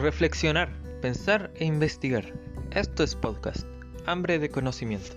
reflexionar, pensar e investigar. Esto es podcast, hambre de conocimiento.